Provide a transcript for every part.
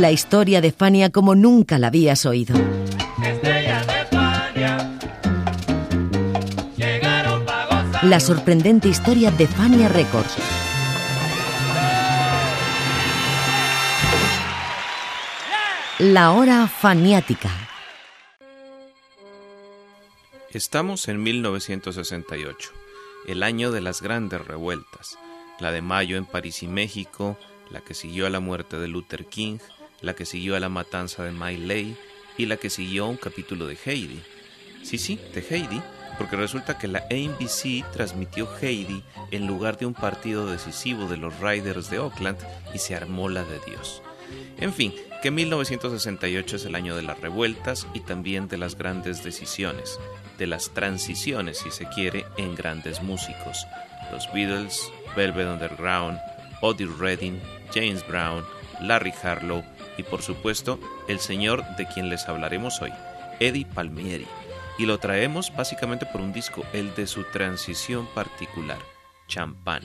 La historia de Fania como nunca la habías oído. La sorprendente historia de Fania Records. La hora faniática. Estamos en 1968, el año de las grandes revueltas, la de mayo en París y México, la que siguió a la muerte de Luther King, la que siguió a la matanza de My Lai y la que siguió a un capítulo de Heidi. Sí, sí, de Heidi, porque resulta que la ABC transmitió Heidi en lugar de un partido decisivo de los Riders de Oakland y se armó la de Dios. En fin, que 1968 es el año de las revueltas y también de las grandes decisiones, de las transiciones, si se quiere, en grandes músicos. Los Beatles, Velvet Underground, Otis Redding, James Brown, Larry Harlow y por supuesto el señor de quien les hablaremos hoy, Eddie Palmieri. Y lo traemos básicamente por un disco, el de su transición particular, Champán.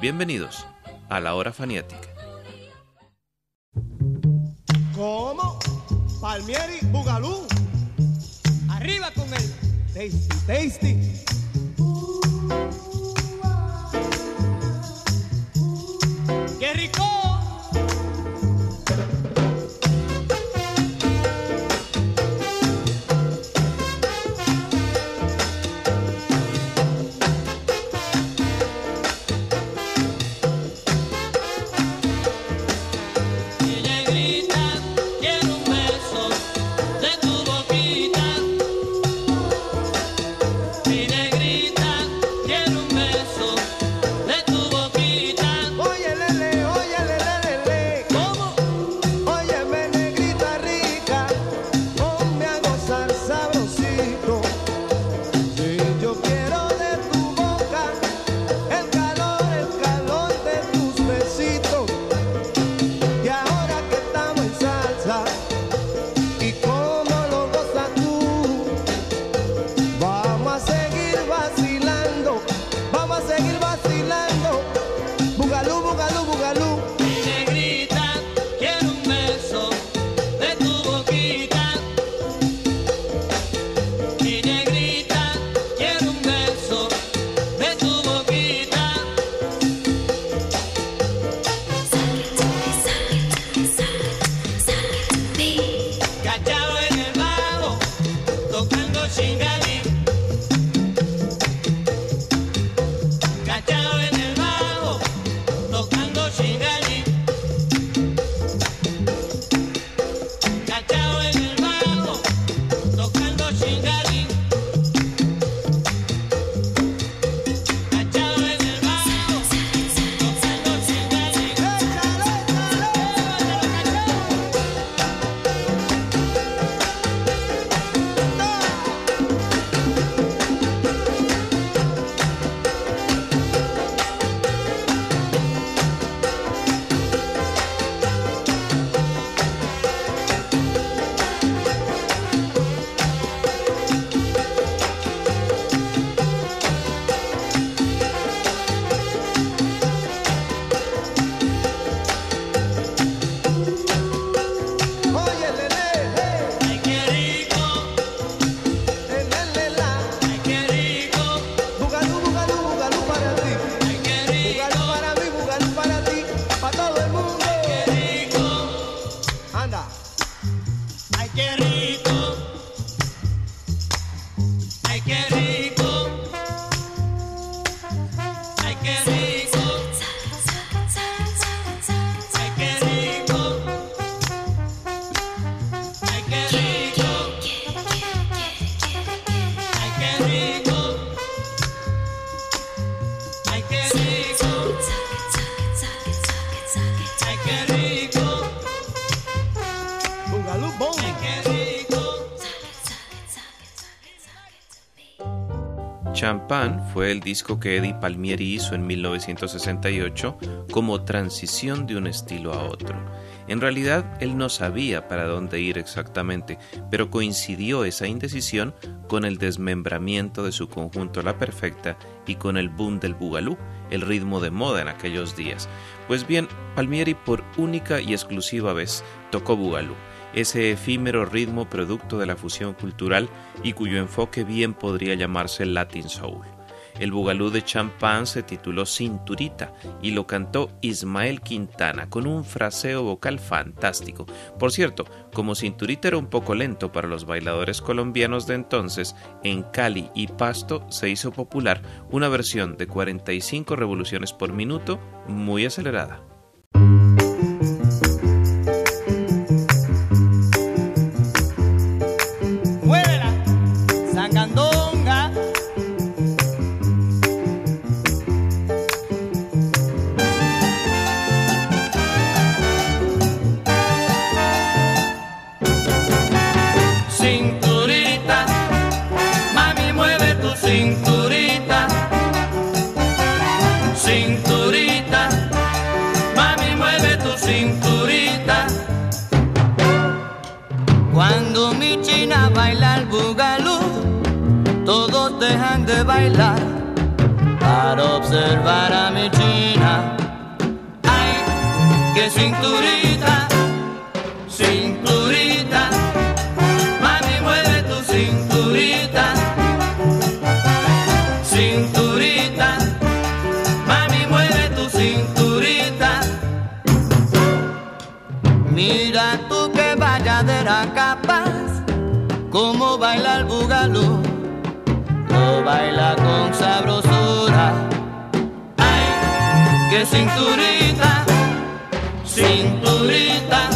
Bienvenidos a la hora faniática. ¿Cómo? Palmieri Bugalú. Arriba con él. Tasty, tasty. ¡Qué rico! El disco que Eddie Palmieri hizo en 1968 como transición de un estilo a otro. En realidad, él no sabía para dónde ir exactamente, pero coincidió esa indecisión con el desmembramiento de su conjunto La Perfecta y con el boom del bugalú, el ritmo de moda en aquellos días. Pues bien, Palmieri por única y exclusiva vez tocó bugalú, ese efímero ritmo producto de la fusión cultural y cuyo enfoque bien podría llamarse Latin Soul. El bugalú de Champagne se tituló Cinturita y lo cantó Ismael Quintana con un fraseo vocal fantástico. Por cierto, como Cinturita era un poco lento para los bailadores colombianos de entonces, en Cali y Pasto se hizo popular una versión de 45 revoluciones por minuto muy acelerada. Bailar para observar a mi china. Ay, qué cinturita, cinturita, Mami mueve tu cinturita. Cinturita, mami mueve tu cinturita. mira tú que valladera capaz, como baila el bugalú, baila con sabrosura. Ay, qué cinturita, cinturita.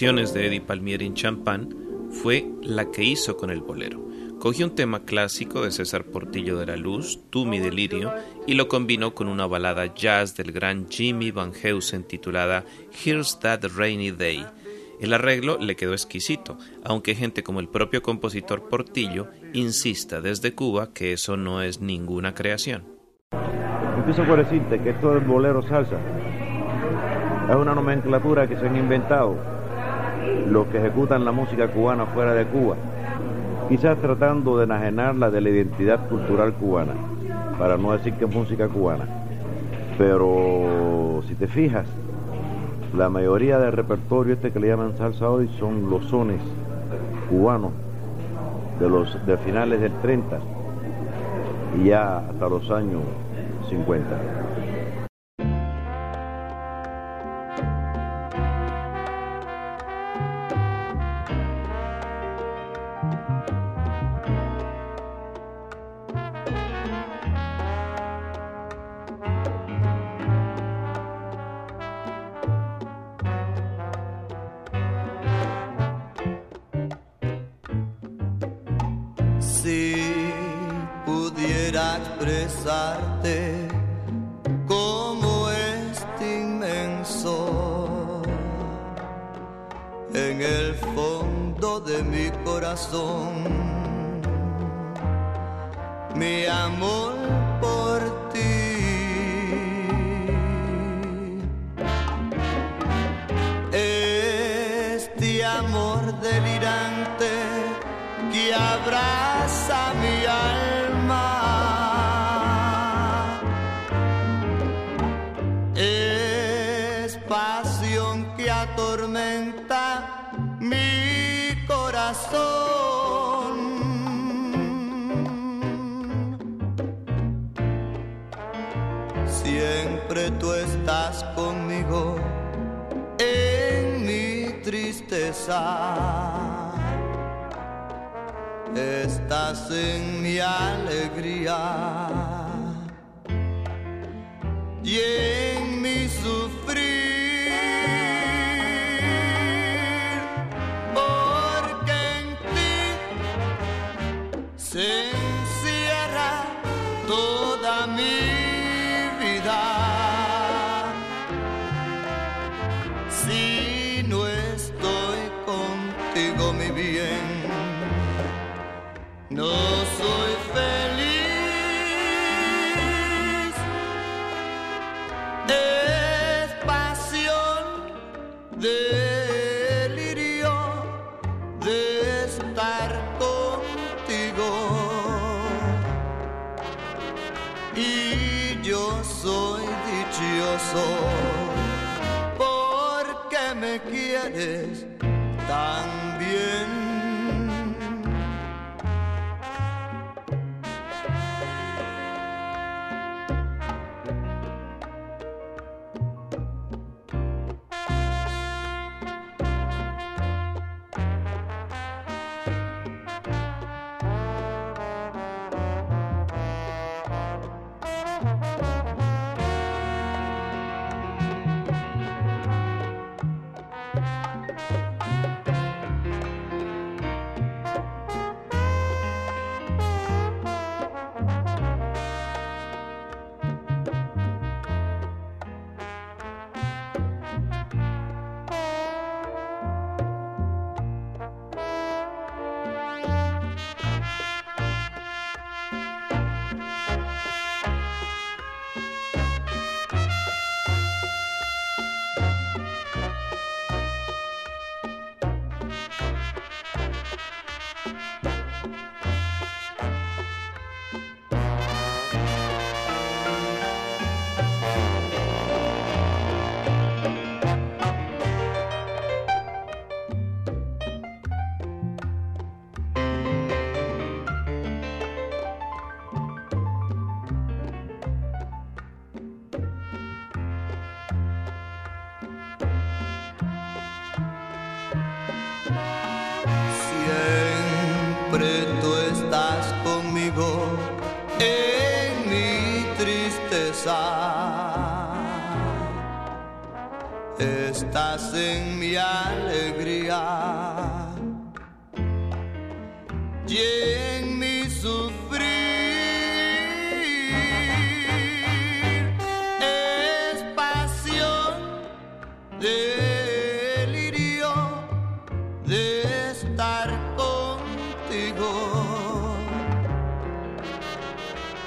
De Eddie Palmieri en champán fue la que hizo con el bolero. Cogió un tema clásico de César Portillo de la Luz, Tú mi delirio, y lo combinó con una balada jazz del gran Jimmy Van Heusen titulada Here's That Rainy Day. El arreglo le quedó exquisito, aunque gente como el propio compositor Portillo insista desde Cuba que eso no es ninguna creación. Empiezo por decirte que esto del bolero salsa es una nomenclatura que se han inventado los que ejecutan la música cubana fuera de Cuba, quizás tratando de enajenarla de la identidad cultural cubana, para no decir que es música cubana. Pero si te fijas, la mayoría del repertorio este que le llaman salsa hoy son los sones cubanos de los de finales del 30 y ya hasta los años 50. Siempre tú estás conmigo en mi tristeza. Estás en mi alegría me alegría y en mi sufrir. Es pasión, delirio de estar contigo.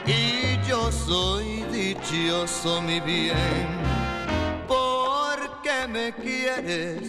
Y yo soy dichoso, mi bien, porque me quieres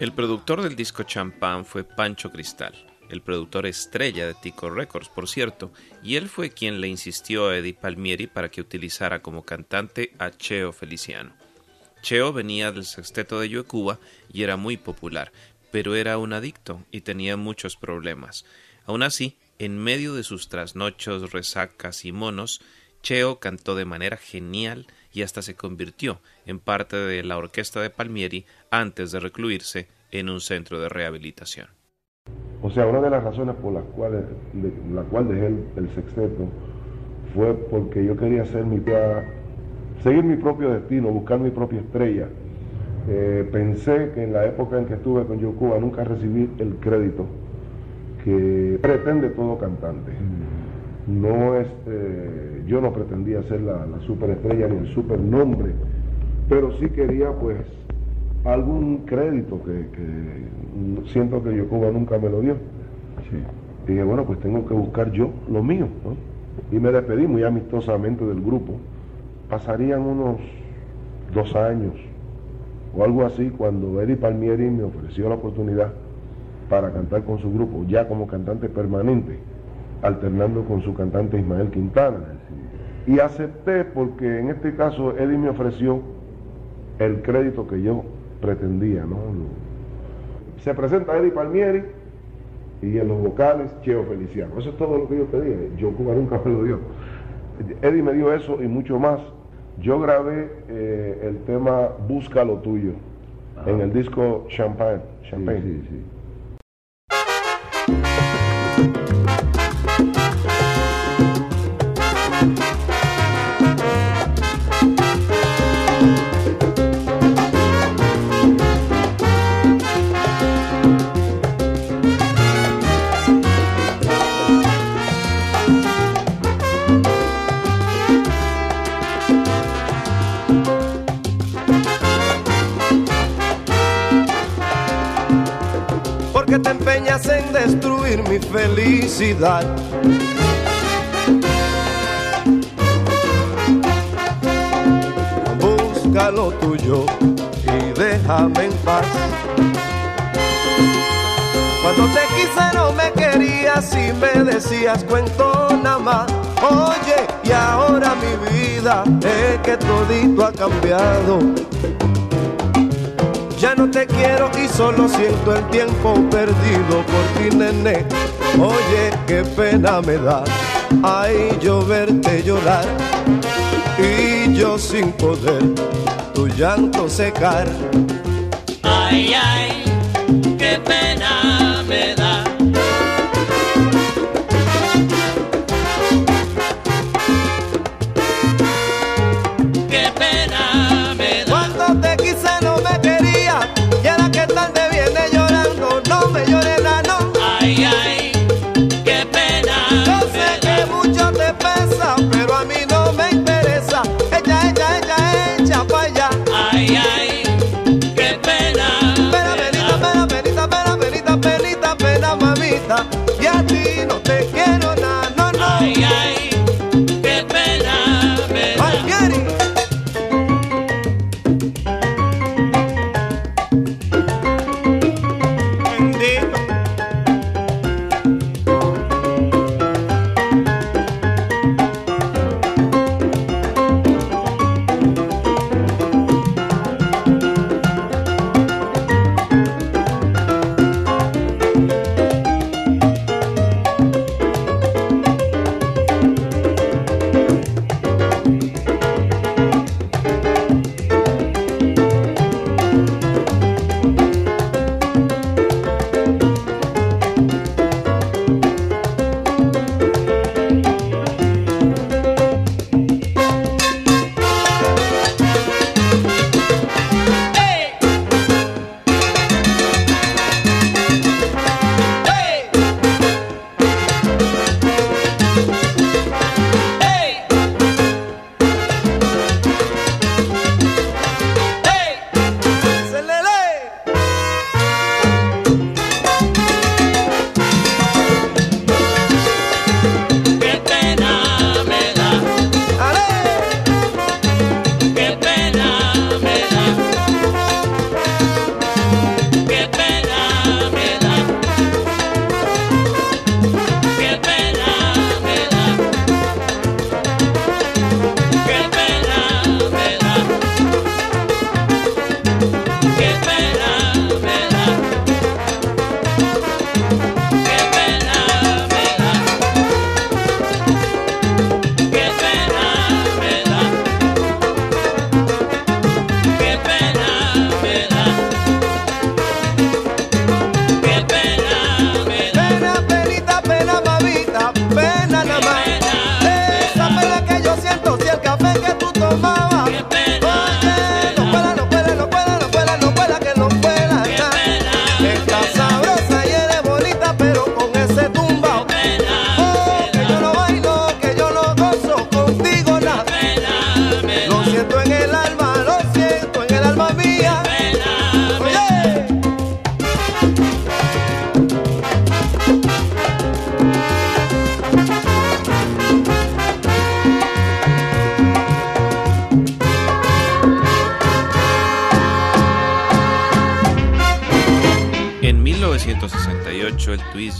El productor del disco Champán fue Pancho Cristal, el productor estrella de Tico Records, por cierto, y él fue quien le insistió a Eddie Palmieri para que utilizara como cantante a Cheo Feliciano. Cheo venía del sexteto de Cuba y era muy popular, pero era un adicto y tenía muchos problemas. Aún así, en medio de sus trasnochos, resacas y monos, Cheo cantó de manera genial y hasta se convirtió en parte de la orquesta de Palmieri antes de recluirse en un centro de rehabilitación. O sea, una de las razones por las cuales de, la cual dejé el, el, sexteto fue porque yo quería hacer mi seguir mi propio destino, buscar mi propia estrella. Eh, pensé que en la época en que estuve con Yocuba nunca recibí el crédito que pretende todo cantante. No es, eh, yo no pretendía ser la, la superestrella ni el supernombre, pero sí quería pues algún crédito que, que siento que Yocuba nunca me lo dio. Sí. Y dije, bueno, pues tengo que buscar yo lo mío. ¿no? Y me despedí muy amistosamente del grupo. Pasarían unos dos años o algo así cuando Eddie Palmieri me ofreció la oportunidad para cantar con su grupo, ya como cantante permanente, alternando con su cantante Ismael Quintana. Y acepté porque en este caso Eddie me ofreció el crédito que yo pretendía, ¿no? Se presenta Eddie Palmieri y en los vocales Cheo Feliciano. Eso es todo lo que yo pedía. Yo Cuba nunca me lo dio. Eddie me dio eso y mucho más. Yo grabé eh, el tema Busca lo tuyo ah. en el disco Champagne. Champagne. Sí, sí, sí. Felicidad. Busca lo tuyo y déjame en paz. Cuando te quise no me querías y me decías cuento nada más. Oye, y ahora mi vida es que todito ha cambiado. Ya no te quiero y solo siento el tiempo perdido por ti, nene. Oye, qué pena me da, ay, yo verte llorar y yo sin poder tu llanto secar. Ay, ay,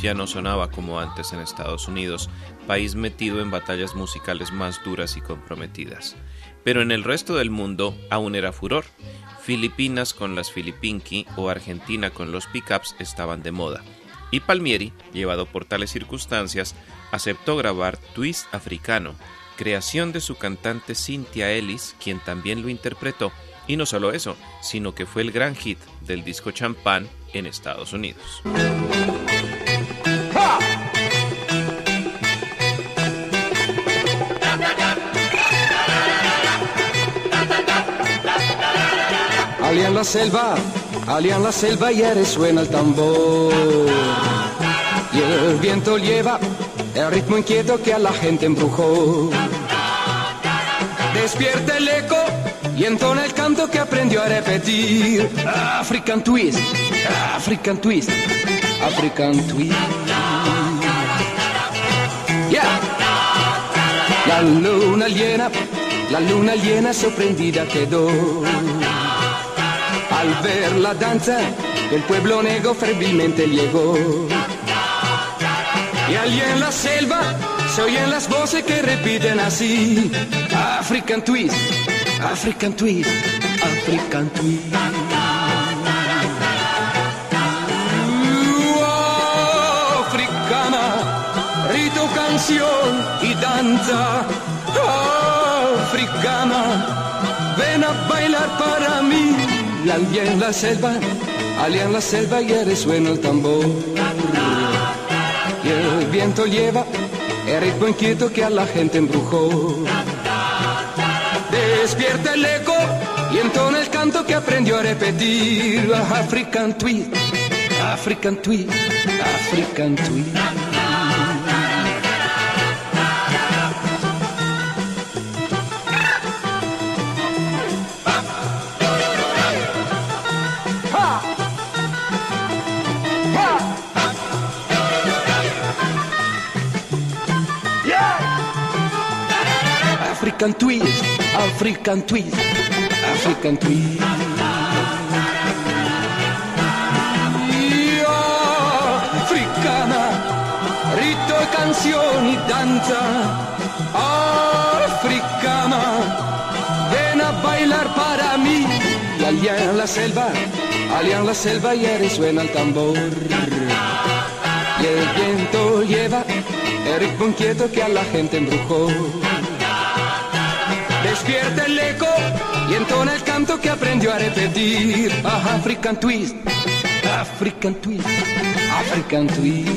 ya no sonaba como antes en Estados Unidos, país metido en batallas musicales más duras y comprometidas. Pero en el resto del mundo aún era furor. Filipinas con las Filipinki o Argentina con los pickups estaban de moda. Y Palmieri, llevado por tales circunstancias, aceptó grabar Twist Africano, creación de su cantante Cynthia Ellis, quien también lo interpretó, y no solo eso, sino que fue el gran hit del disco Champagne en Estados Unidos. La selva, allá en la selva ya resuena el tambor. Y el viento lleva el ritmo inquieto que a la gente embrujó. Despierta el eco y entona el canto que aprendió a repetir. African twist, African twist, African twist. Yeah. La luna llena, la luna llena sorprendida quedó. Al ver la danza, el pueblo negro febilmente llegó. Y allí en la selva se oyen las voces que repiten así. African twist, African twist, African twist. Uh, africana, rito, canción y danza. Allí en la selva, allí en la selva ya resuena el tambor. Y el viento lleva el ritmo inquieto que a la gente embrujó. Despierta el eco y entona el canto que aprendió a repetir. African twist, African twist, African twist. African twist, African twist, African twist. Io, Africana, rito e canzoni, danza. Africana, ven a bailar para mí. Y allá la selva, allá en la selva ya resuena el tambor. Y el viento lleva el ritmo inquieto que a la gente embrujó. Despierta el eco y entona el canto que aprendió a repetir. Ah, African twist, African twist, African twist.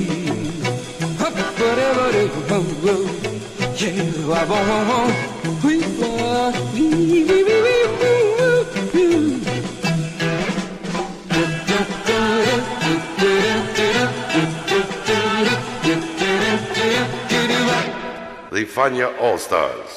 The Fania All Stars.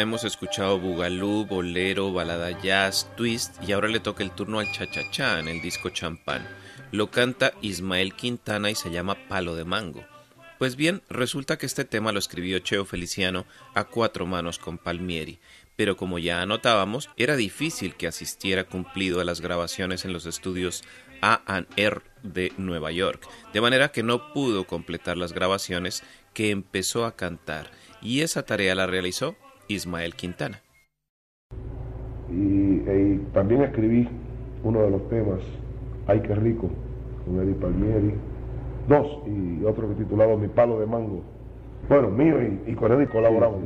Hemos escuchado bugalú, bolero, balada jazz, twist y ahora le toca el turno al cha-cha-cha en el disco Champán. Lo canta Ismael Quintana y se llama Palo de Mango. Pues bien, resulta que este tema lo escribió Cheo Feliciano a cuatro manos con Palmieri, pero como ya anotábamos, era difícil que asistiera cumplido a las grabaciones en los estudios A&R de Nueva York, de manera que no pudo completar las grabaciones que empezó a cantar, y esa tarea la realizó Ismael Quintana. Y, también escribí uno de los temas, Ay, qué rico, con Eddie Palmieri. Dos, y otro titulado Mi palo de mango. Bueno, mío y, con Eddie colaboramos.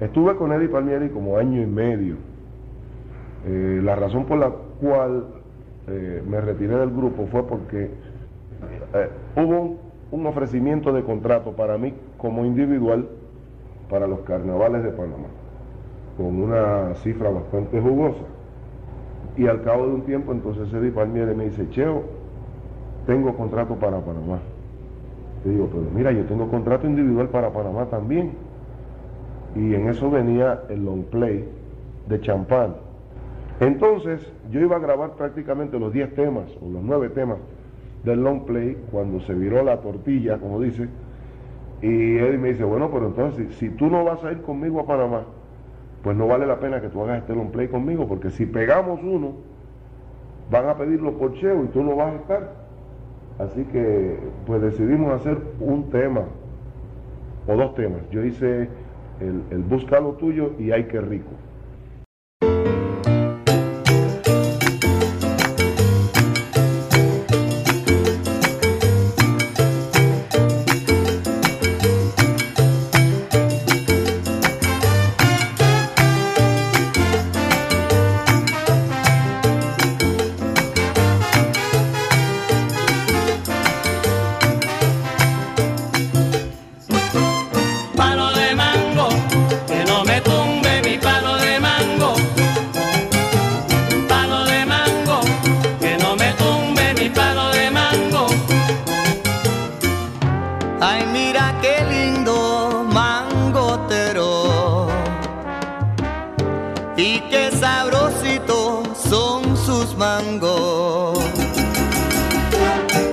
Estuve con Eddie Palmieri como año y medio. Eh, la razón por la cual eh, me retiré del grupo fue porque eh, hubo un ofrecimiento de contrato para mí como individual para los carnavales de Panamá, con una cifra bastante jugosa. Y al cabo de un tiempo, entonces Eddie Palmieri me dice, Cheo, tengo contrato para Panamá. Le digo, pero mira, yo tengo contrato individual para Panamá también. Y en eso venía el long play de champán. Entonces, yo iba a grabar prácticamente los 10 temas o los 9 temas del long play cuando se viró la tortilla, como dice. Y Eddie me dice, bueno, pero entonces, si, si tú no vas a ir conmigo a Panamá, pues no vale la pena que tú hagas este long play conmigo, porque si pegamos uno, van a pedirlo por Cheo y tú no vas a estar. Así que, pues decidimos hacer un tema, o dos temas. Yo hice el, el Busca lo tuyo y Ay, qué rico.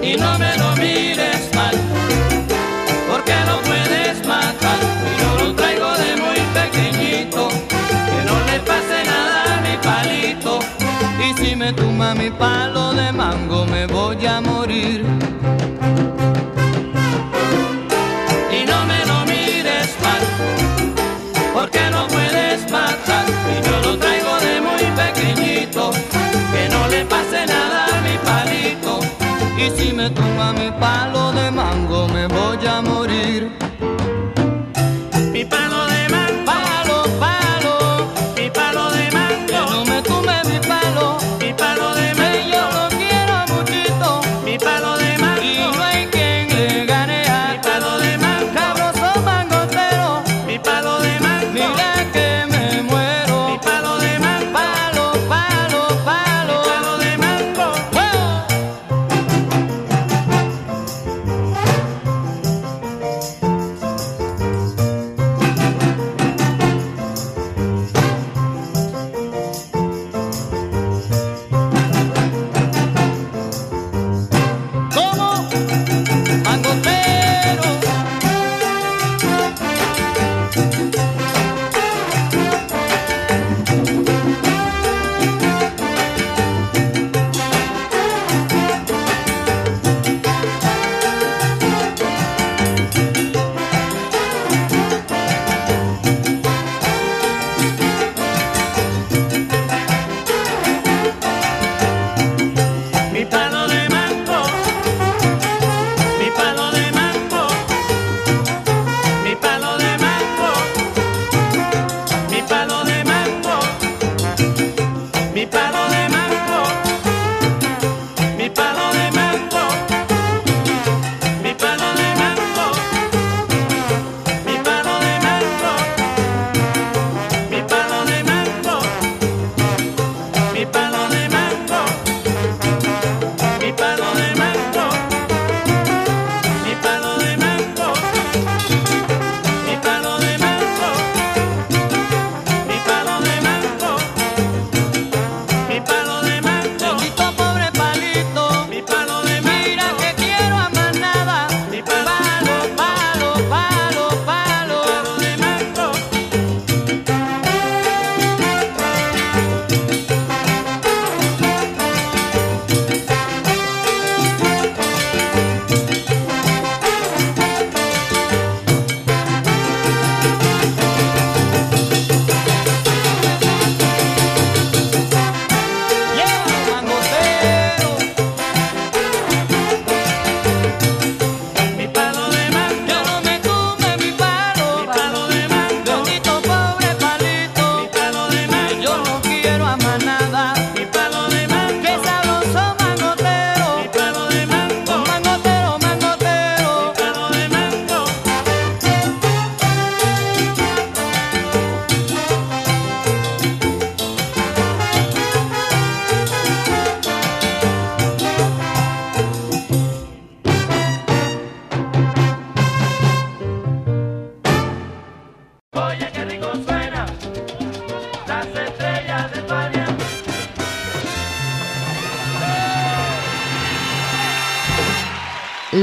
Y no me lo mires mal porque lo puedes matar. Y yo lo traigo de muy pequeñito, que no le pase nada a mi palito. Y si me tumba mi palo de mango, me voy a morir. Me tumba mi palo de mango, me voy a morir.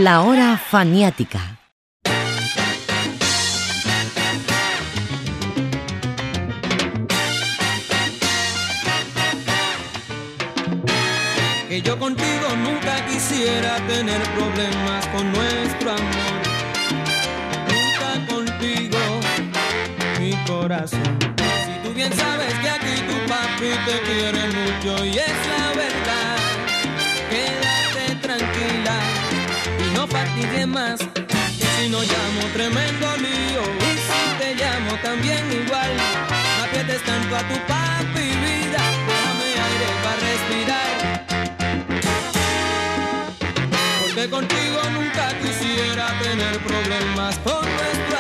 La hora faniática. que yo contigo nunca quisiera tener problemas con nuestro amor. Nunca contigo, mi corazón. Si tú bien sabes que aquí tu papi te quiere mucho y es la verdad, quédate tranquila fatigue más. Que si no llamo tremendo lío y si te llamo también igual, no aprietes tanto a tu papi vida, dame aire para respirar. Porque contigo nunca quisiera tener problemas por nuestro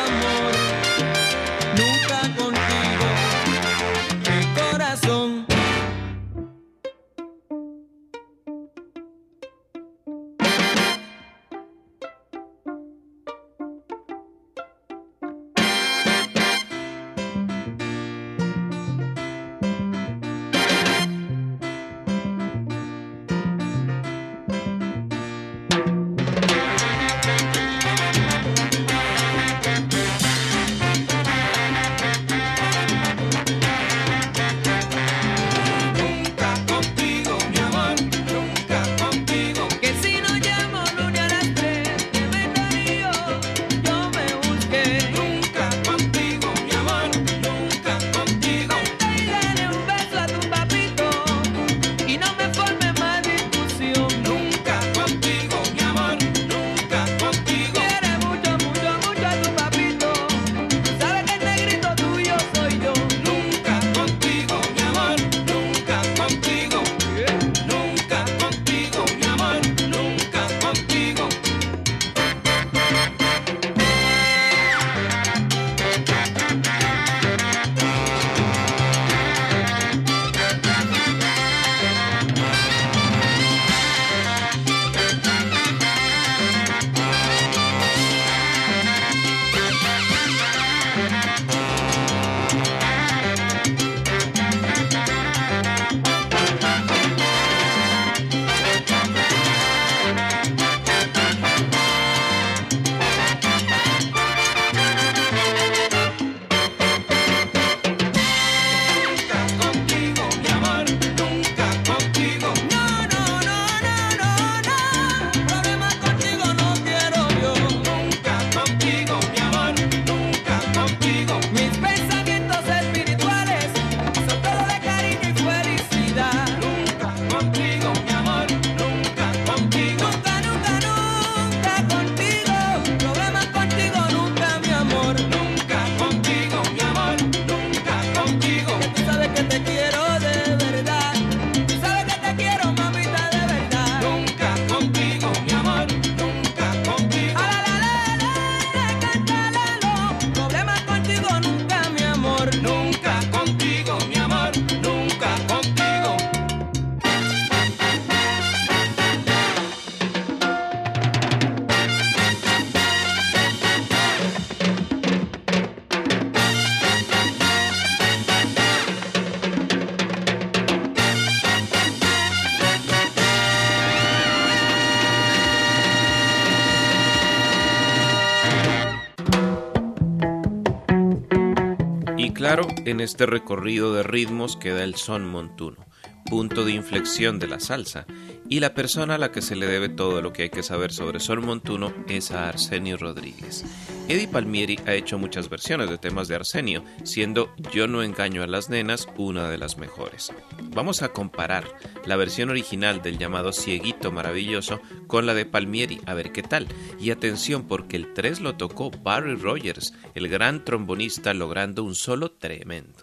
claro, en este recorrido de ritmos queda el son montuno, punto de inflexión de la salsa, y la persona a la que se le debe todo lo que hay que saber sobre son montuno es a Arsenio Rodríguez. Eddie Palmieri ha hecho muchas versiones de temas de Arsenio, siendo Yo no engaño a las nenas una de las mejores. Vamos a comparar la versión original del llamado Cieguito Maravilloso con la de Palmieri, a ver qué tal. Y atención porque el 3 lo tocó Barry Rogers, el gran trombonista logrando un solo tremendo.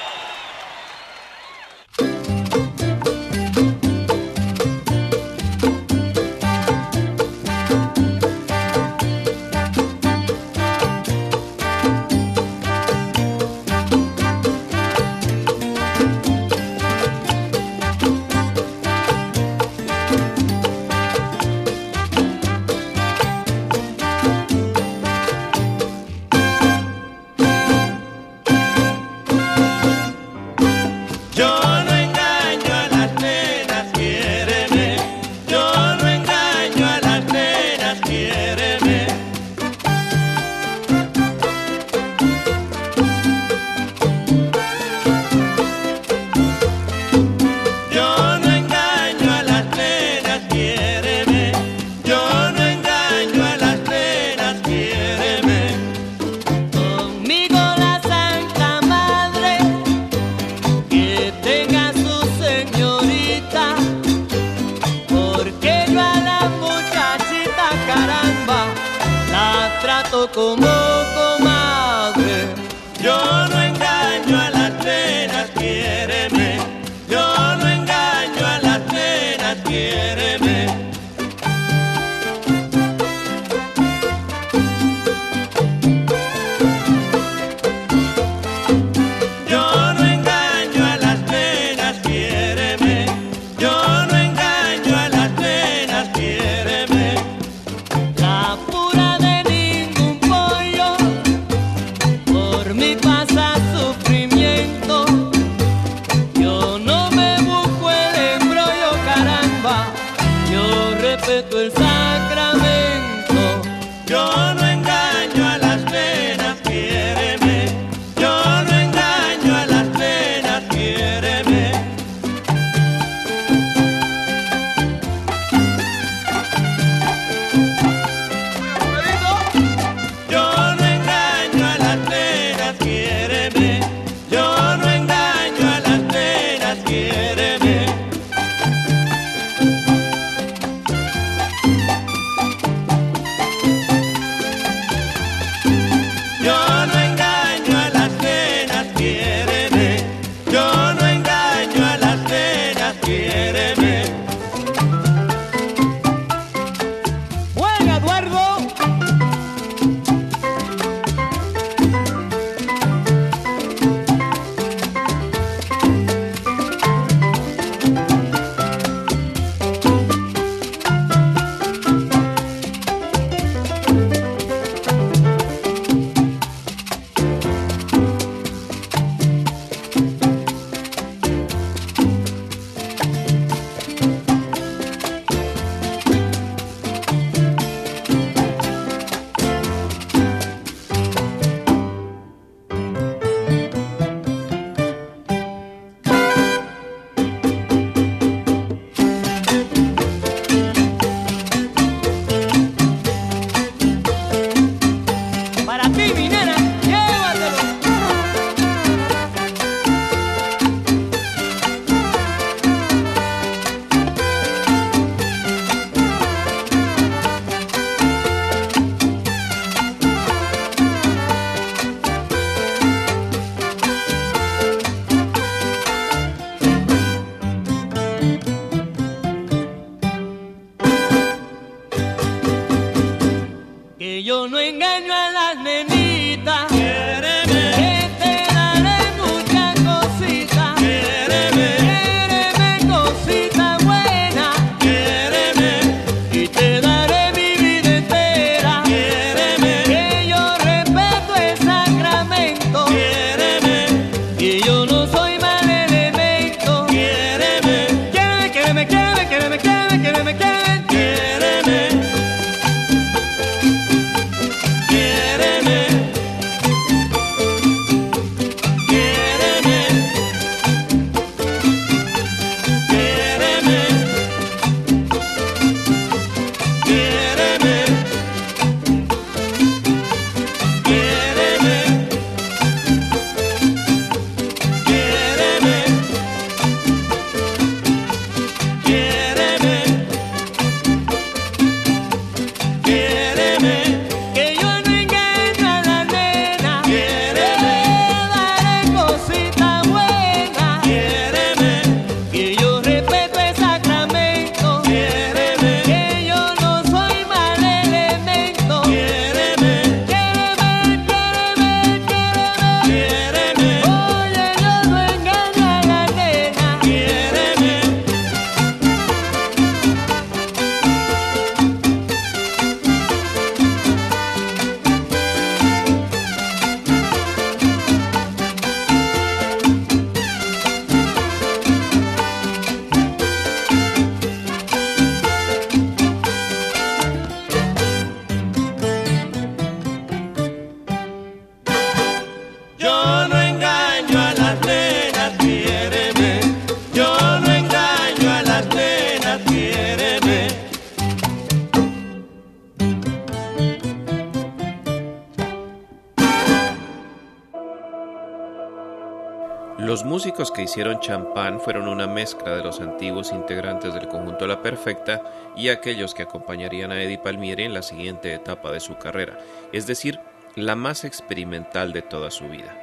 Hicieron champán fueron una mezcla de los antiguos integrantes del conjunto La Perfecta y aquellos que acompañarían a Eddie Palmieri en la siguiente etapa de su carrera, es decir, la más experimental de toda su vida.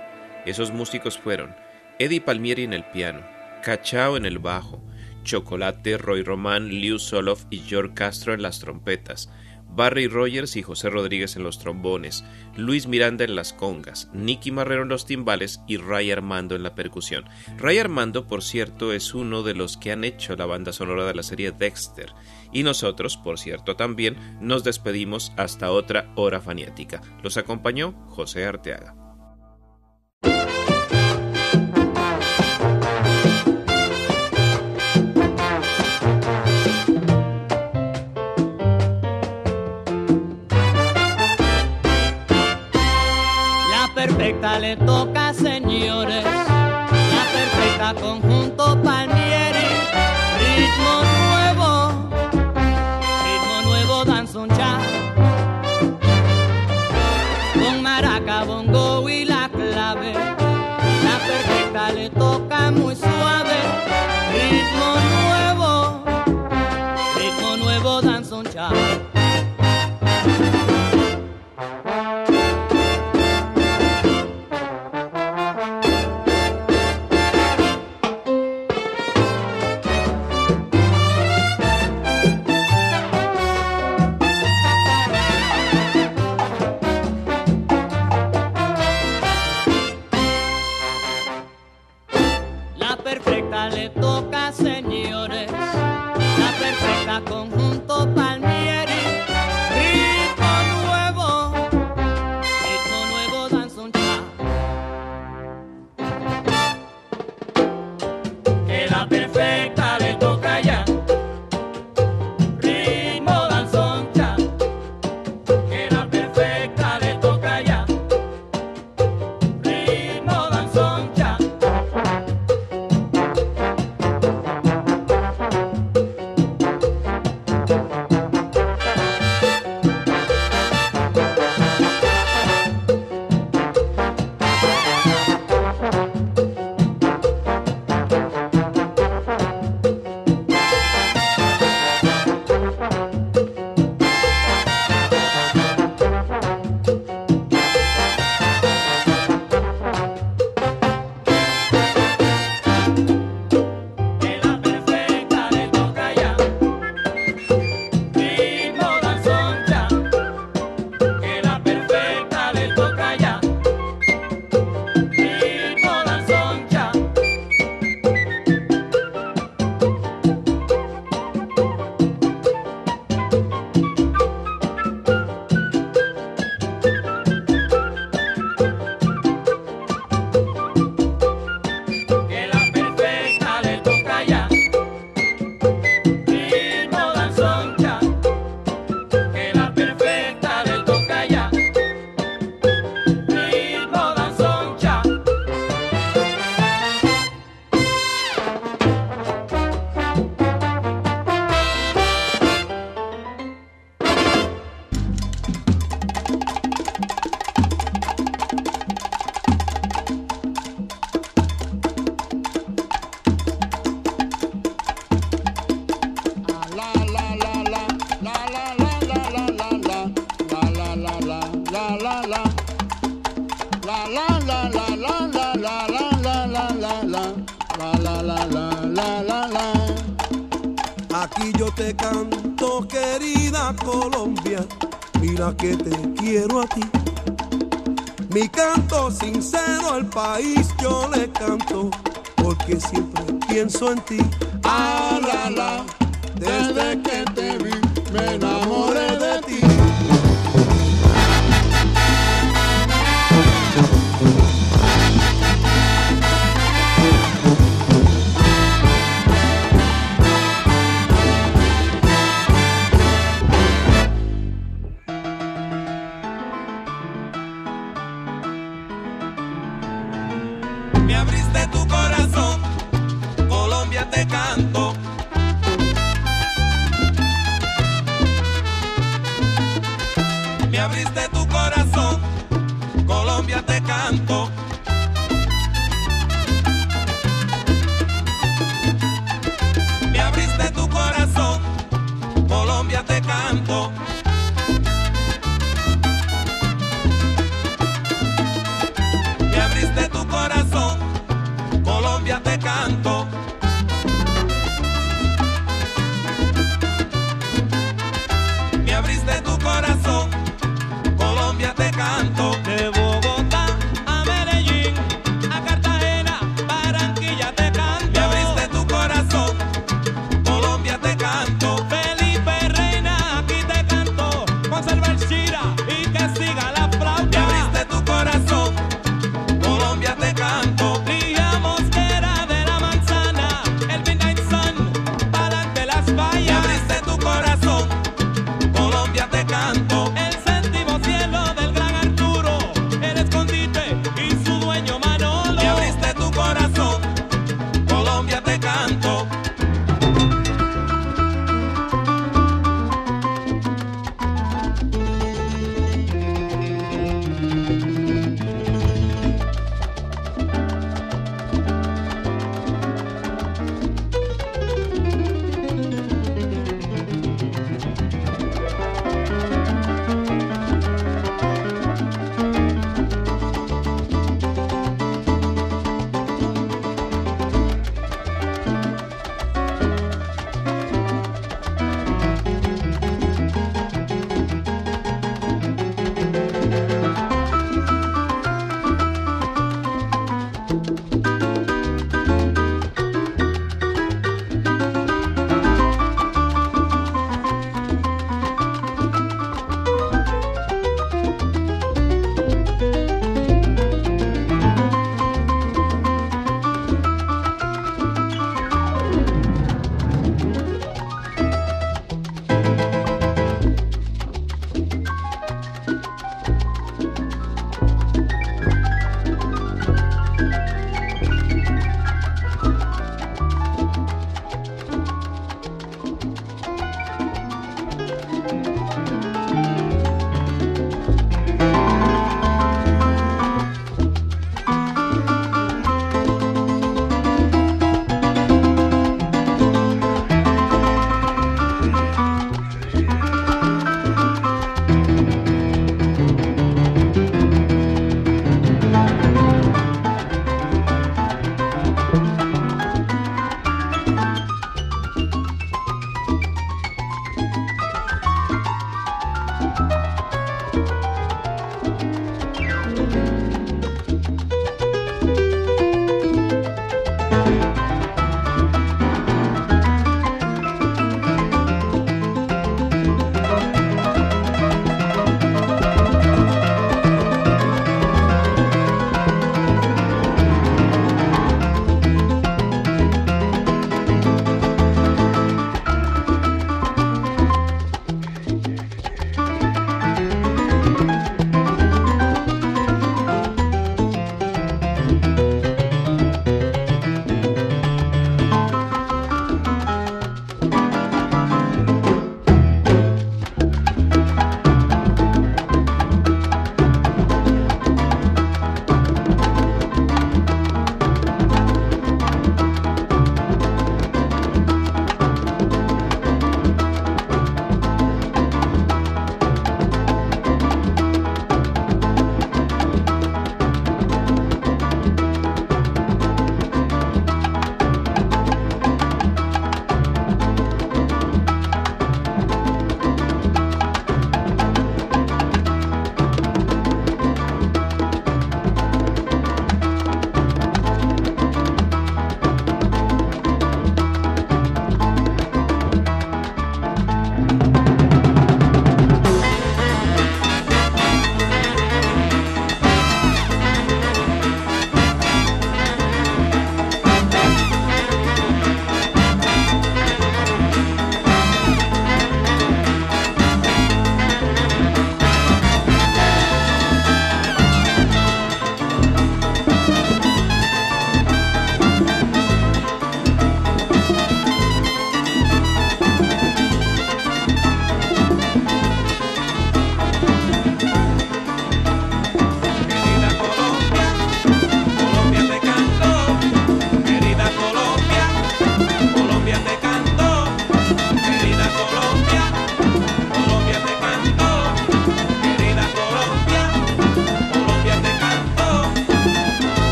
Esos músicos fueron Eddie Palmieri en el piano, Cachao en el bajo, Chocolate, Roy Román, Liu Soloff y George Castro en las trompetas, Barry Rogers y José Rodríguez en los trombones, Luis Miranda en las congas, Nicky Marrero en los timbales y Ray Armando en la percusión. Ray Armando, por cierto, es uno de los que han hecho la banda sonora de la serie Dexter. Y nosotros, por cierto, también nos despedimos hasta otra hora faniática. Los acompañó José Arteaga. Le toca, señores. cámbiate.